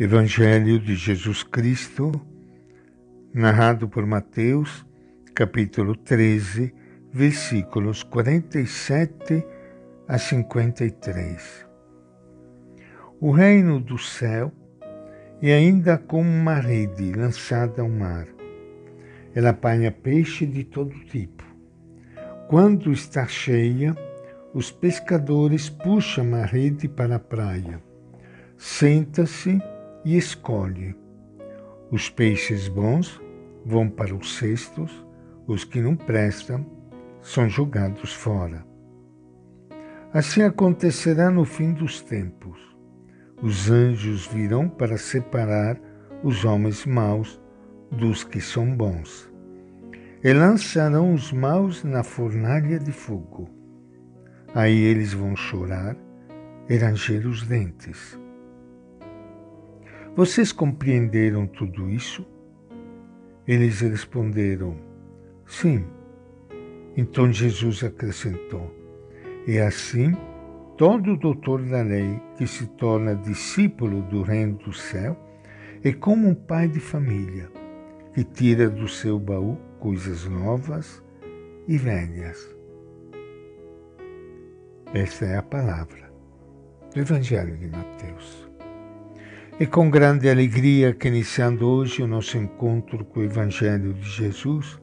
Evangelho de Jesus Cristo, narrado por Mateus, capítulo 13, versículos 47 a 53. O reino do céu é ainda como uma rede lançada ao mar. Ela apanha peixe de todo tipo. Quando está cheia, os pescadores puxam a rede para a praia. Senta-se e escolhe. Os peixes bons vão para os cestos, os que não prestam são jogados fora. Assim acontecerá no fim dos tempos. Os anjos virão para separar os homens maus dos que são bons. E lançarão os maus na fornalha de fogo. Aí eles vão chorar e ranger os dentes. Vocês compreenderam tudo isso? Eles responderam: Sim. Então Jesus acrescentou: E assim, todo doutor da lei que se torna discípulo do reino do céu é como um pai de família que tira do seu baú coisas novas e velhas. Esta é a palavra do Evangelho de Mateus. E com grande alegria que iniciando hoje o nosso encontro com o Evangelho de Jesus,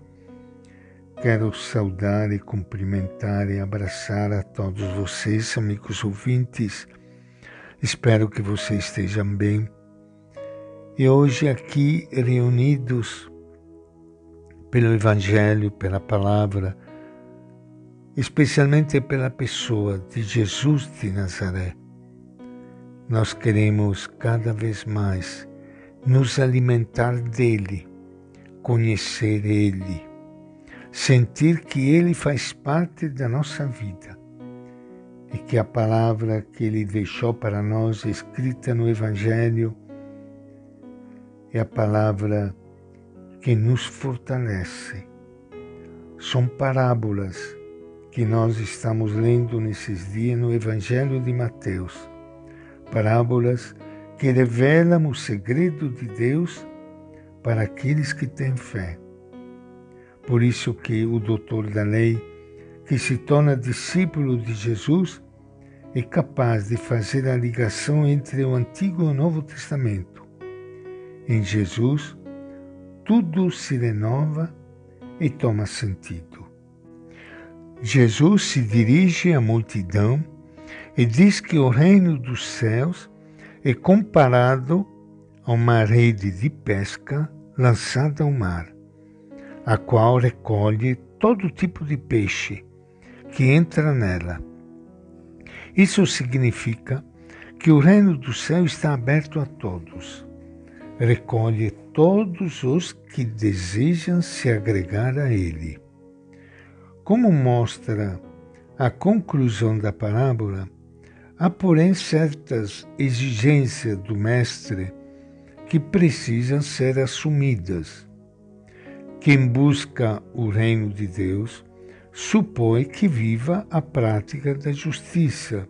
quero saudar e cumprimentar e abraçar a todos vocês, amigos ouvintes. Espero que vocês estejam bem. E hoje aqui reunidos pelo Evangelho, pela palavra, especialmente pela pessoa de Jesus de Nazaré nós queremos cada vez mais nos alimentar dele, conhecer ele, sentir que ele faz parte da nossa vida e que a palavra que ele deixou para nós escrita no Evangelho é a palavra que nos fortalece. São parábolas que nós estamos lendo nesses dias no Evangelho de Mateus parábolas que revelam o segredo de Deus para aqueles que têm fé. Por isso que o doutor da lei, que se torna discípulo de Jesus, é capaz de fazer a ligação entre o Antigo e o Novo Testamento. Em Jesus, tudo se renova e toma sentido. Jesus se dirige à multidão e diz que o reino dos céus é comparado a uma rede de pesca lançada ao mar, a qual recolhe todo tipo de peixe que entra nela. Isso significa que o reino do céu está aberto a todos. Recolhe todos os que desejam se agregar a ele. Como mostra a conclusão da parábola, Há, porém, certas exigências do Mestre que precisam ser assumidas. Quem busca o reino de Deus supõe que viva a prática da justiça,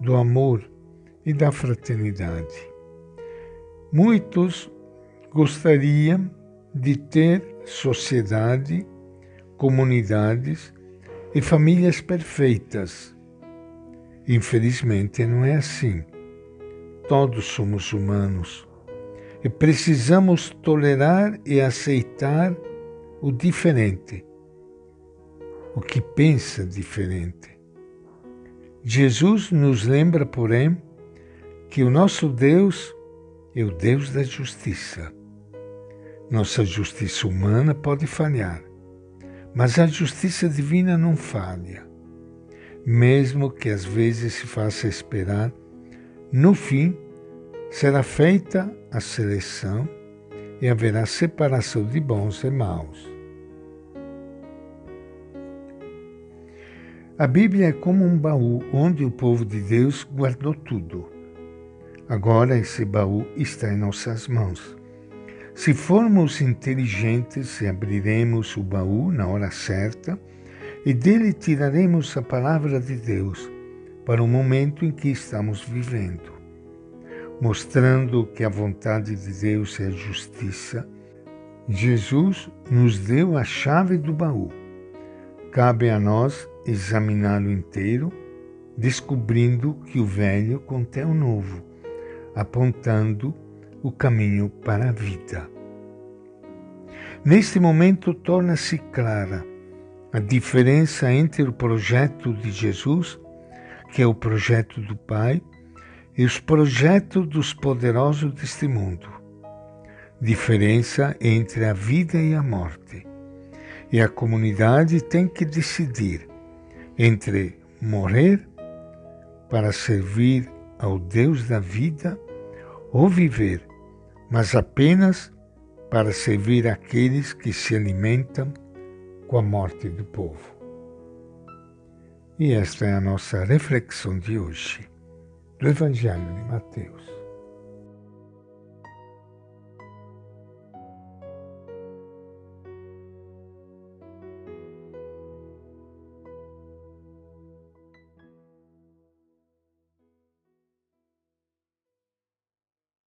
do amor e da fraternidade. Muitos gostariam de ter sociedade, comunidades e famílias perfeitas Infelizmente, não é assim. Todos somos humanos e precisamos tolerar e aceitar o diferente, o que pensa diferente. Jesus nos lembra, porém, que o nosso Deus é o Deus da justiça. Nossa justiça humana pode falhar, mas a justiça divina não falha mesmo que às vezes se faça esperar, no fim será feita a seleção e haverá separação de bons e maus. A Bíblia é como um baú onde o povo de Deus guardou tudo. Agora esse baú está em nossas mãos. Se formos inteligentes e abriremos o baú na hora certa, e dele tiraremos a palavra de Deus para o momento em que estamos vivendo. mostrando que a vontade de Deus é justiça, Jesus nos deu a chave do baú. Cabe a nós examiná-lo inteiro, descobrindo que o velho contém o novo, apontando o caminho para a vida. Neste momento torna-se clara a diferença entre o projeto de Jesus, que é o projeto do Pai, e os projetos dos poderosos deste mundo. Diferença entre a vida e a morte. E a comunidade tem que decidir entre morrer para servir ao Deus da vida ou viver, mas apenas para servir aqueles que se alimentam com a morte do povo. E esta é a nossa reflexão de hoje do Evangelho de Mateus.